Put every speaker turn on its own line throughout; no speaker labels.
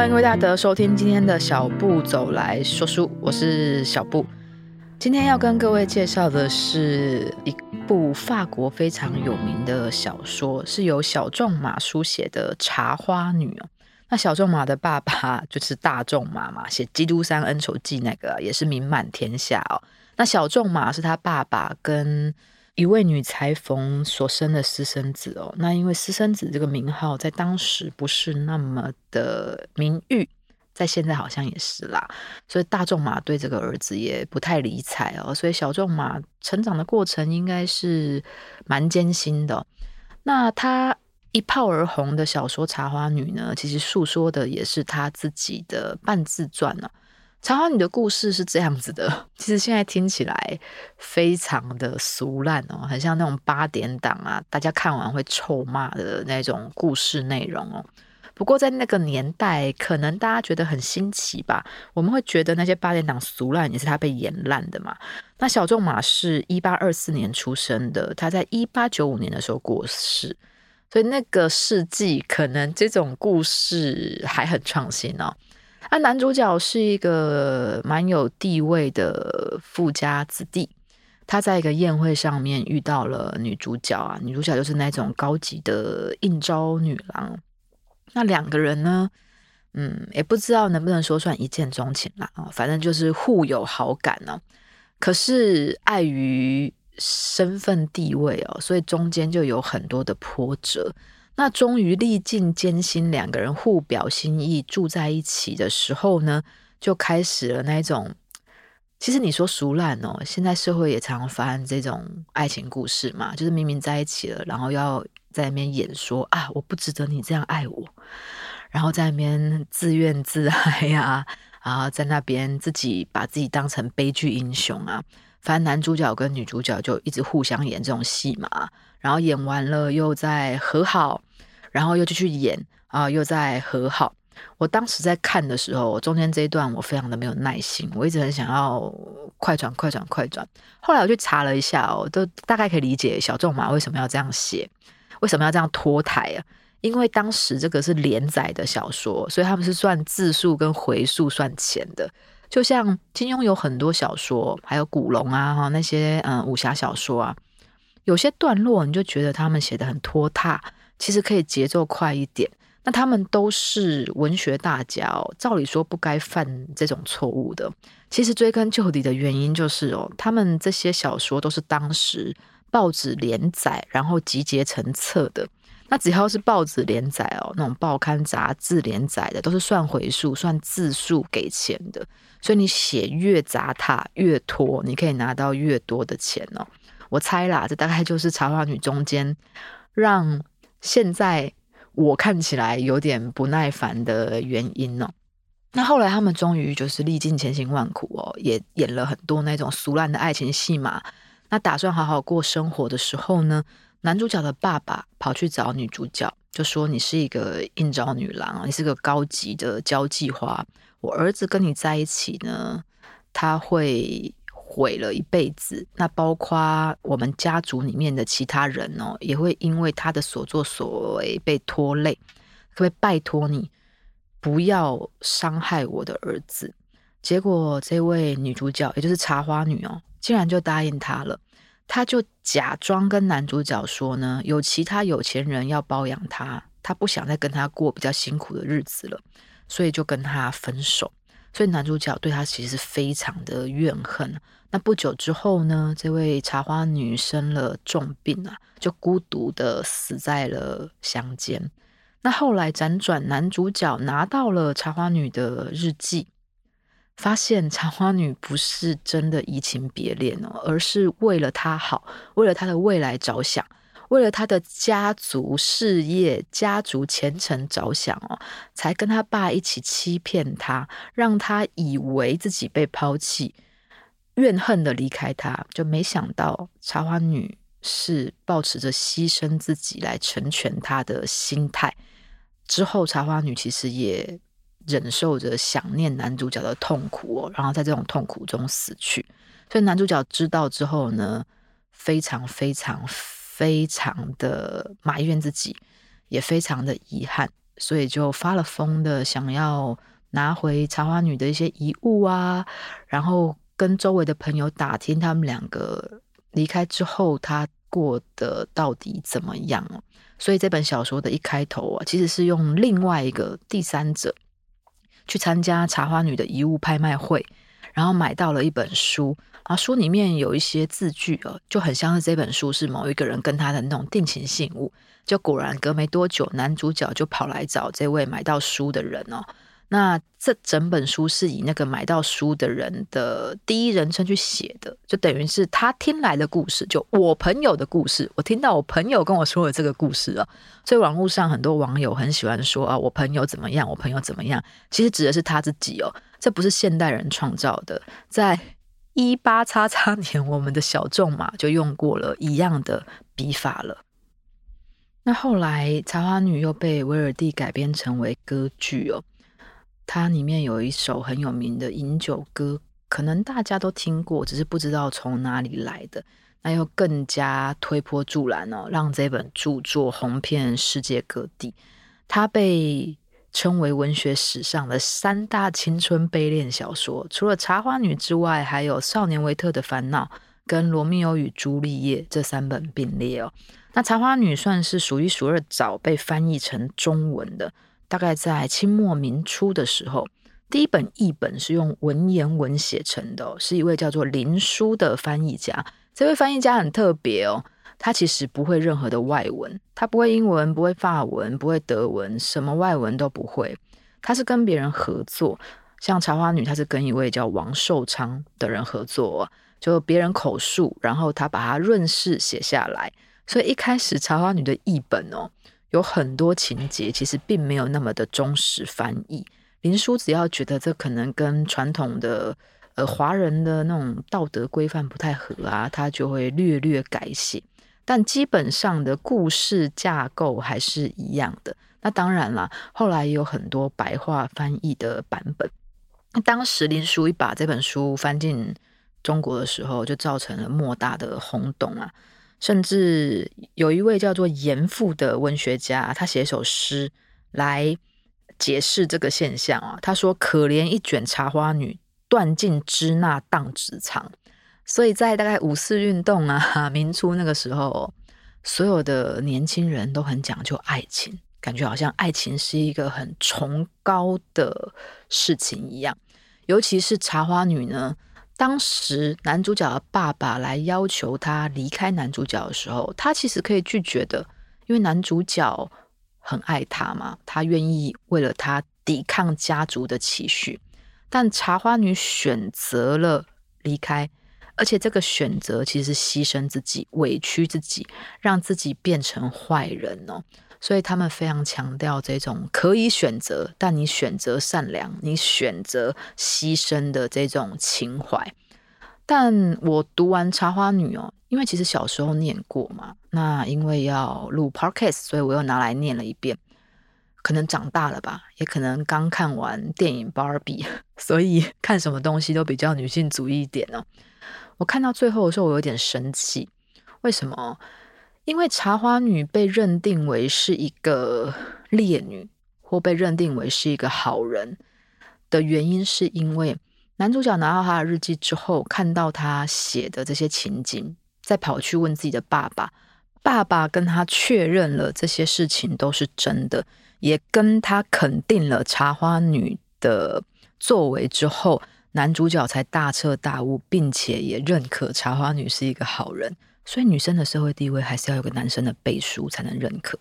欢迎各位大德收听今天的小步走来说书，我是小步。今天要跟各位介绍的是一部法国非常有名的小说，是由小仲马书写的《茶花女》。那小仲马的爸爸就是大仲马嘛，写《基督山恩仇记》那个也是名满天下哦。那小仲马是他爸爸跟一位女裁缝所生的私生子哦。那因为私生子这个名号在当时不是那么的名誉。在现在好像也是啦，所以大仲马对这个儿子也不太理睬哦，所以小仲马成长的过程应该是蛮艰辛的。那他一炮而红的小说《茶花女》呢，其实诉说的也是他自己的半自传呢。《茶花女》的故事是这样子的，其实现在听起来非常的俗烂哦，很像那种八点档啊，大家看完会臭骂的那种故事内容哦。不过在那个年代，可能大家觉得很新奇吧？我们会觉得那些八点档俗烂也是他被演烂的嘛。那小仲马是一八二四年出生的，他在一八九五年的时候过世，所以那个世纪可能这种故事还很创新哦。啊，男主角是一个蛮有地位的富家子弟，他在一个宴会上面遇到了女主角啊，女主角就是那种高级的应招女郎。那两个人呢，嗯，也不知道能不能说算一见钟情啦，啊，反正就是互有好感呢。可是碍于身份地位哦，所以中间就有很多的波折。那终于历尽艰辛，两个人互表心意，住在一起的时候呢，就开始了那种。其实你说俗烂哦，现在社会也常常发生这种爱情故事嘛，就是明明在一起了，然后要在那边演说啊，我不值得你这样爱我，然后在那边自怨自艾呀，啊，在那边自己把自己当成悲剧英雄啊，反正男主角跟女主角就一直互相演这种戏嘛，然后演完了又再和好，然后又继续演啊，又再和好。我当时在看的时候，中间这一段我非常的没有耐心，我一直很想要快转、快转、快转。后来我去查了一下哦，都大概可以理解小仲马为什么要这样写，为什么要这样拖台啊？因为当时这个是连载的小说，所以他们是算字数跟回数算钱的。就像金庸有很多小说，还有古龙啊哈那些嗯武侠小说啊，有些段落你就觉得他们写得很拖沓，其实可以节奏快一点。那他们都是文学大家哦，照理说不该犯这种错误的。其实追根究底的原因就是哦，他们这些小说都是当时报纸连载，然后集结成册的。那只要是报纸连载哦，那种报刊杂志连载的，都是算回数、算字数给钱的。所以你写越杂沓、越拖，你可以拿到越多的钱哦。我猜啦，这大概就是《茶花女》中间让现在。我看起来有点不耐烦的原因哦。那后来他们终于就是历尽千辛万苦哦，也演了很多那种俗烂的爱情戏码。那打算好好过生活的时候呢，男主角的爸爸跑去找女主角，就说：“你是一个应召女郎，你是个高级的交际花。我儿子跟你在一起呢，他会。”毁了一辈子，那包括我们家族里面的其他人哦，也会因为他的所作所为被拖累。可不可以拜托你不要伤害我的儿子？结果这位女主角，也就是茶花女哦，竟然就答应他了。他就假装跟男主角说呢，有其他有钱人要包养他，他不想再跟他过比较辛苦的日子了，所以就跟他分手。所以男主角对他其实是非常的怨恨。那不久之后呢，这位茶花女生了重病啊，就孤独的死在了乡间。那后来辗转，男主角拿到了茶花女的日记，发现茶花女不是真的移情别恋哦，而是为了他好，为了他的未来着想。为了他的家族事业、家族前程着想哦，才跟他爸一起欺骗他，让他以为自己被抛弃，怨恨的离开他。就没想到茶花女是抱持着牺牲自己来成全他的心态。之后，茶花女其实也忍受着想念男主角的痛苦哦，然后在这种痛苦中死去。所以男主角知道之后呢，非常非常。非常的埋怨自己，也非常的遗憾，所以就发了疯的想要拿回茶花女的一些遗物啊，然后跟周围的朋友打听他们两个离开之后，他过得到底怎么样。所以这本小说的一开头啊，其实是用另外一个第三者去参加茶花女的遗物拍卖会，然后买到了一本书。啊书里面有一些字句哦，就很像是这本书是某一个人跟他的那种定情信物。就果然隔没多久，男主角就跑来找这位买到书的人哦。那这整本书是以那个买到书的人的第一人称去写的，就等于是他听来的故事，就我朋友的故事。我听到我朋友跟我说的这个故事啊，所以网络上很多网友很喜欢说啊，我朋友怎么样，我朋友怎么样，其实指的是他自己哦，这不是现代人创造的，在一八叉叉年，我们的小仲马就用过了一样的笔法了。那后来《茶花女》又被威尔第改编成为歌剧哦。它里面有一首很有名的饮酒歌，可能大家都听过，只是不知道从哪里来的。那又更加推波助澜哦，让这本著作红遍世界各地。它被称为文学史上的三大青春悲恋小说，除了《茶花女》之外，还有《少年维特的烦恼》跟《罗密欧与朱丽叶》这三本并列哦。那《茶花女》算是数一数二早被翻译成中文的。大概在清末民初的时候，第一本译本是用文言文写成的，是一位叫做林书的翻译家。这位翻译家很特别哦，他其实不会任何的外文，他不会英文，不会法文，不会德文，什么外文都不会。他是跟别人合作，像《茶花女》，他是跟一位叫王寿昌的人合作，就别人口述，然后他把它润饰写下来。所以一开始《茶花女》的译本哦。有很多情节其实并没有那么的忠实翻译。林书只要觉得这可能跟传统的呃华人的那种道德规范不太合啊，他就会略略改写。但基本上的故事架构还是一样的。那当然了，后来也有很多白话翻译的版本。当时林书一把这本书翻进中国的时候，就造成了莫大的轰动啊。甚至有一位叫做严复的文学家，他写一首诗来解释这个现象啊。他说：“可怜一卷茶花女，断尽支那当纸藏。”所以在大概五四运动啊，民初那个时候，所有的年轻人都很讲究爱情，感觉好像爱情是一个很崇高的事情一样。尤其是茶花女呢。当时男主角的爸爸来要求他离开男主角的时候，他其实可以拒绝的，因为男主角很爱他嘛，他愿意为了他抵抗家族的期许。但茶花女选择了离开，而且这个选择其实是牺牲自己、委屈自己，让自己变成坏人哦。所以他们非常强调这种可以选择，但你选择善良，你选择牺牲的这种情怀。但我读完《茶花女》哦，因为其实小时候念过嘛，那因为要录 Podcast，所以我又拿来念了一遍。可能长大了吧，也可能刚看完电影《芭比》，所以 看什么东西都比较女性主义一点哦。我看到最后的时候，我有点生气，为什么？因为茶花女被认定为是一个烈女，或被认定为是一个好人的原因，是因为男主角拿到他的日记之后，看到他写的这些情景，再跑去问自己的爸爸，爸爸跟他确认了这些事情都是真的，也跟他肯定了茶花女的作为之后，男主角才大彻大悟，并且也认可茶花女是一个好人。所以女生的社会地位还是要有个男生的背书才能认可。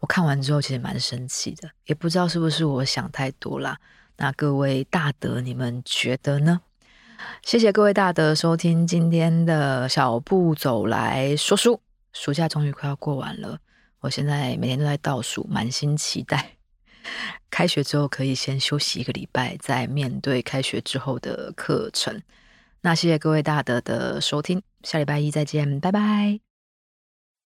我看完之后其实蛮生气的，也不知道是不是我想太多啦。那各位大德，你们觉得呢？谢谢各位大德收听今天的小步走来说书。暑假终于快要过完了，我现在每天都在倒数，满心期待。开学之后可以先休息一个礼拜，再面对开学之后的课程。那谢谢各位大德的收听，下礼拜一再见，拜拜。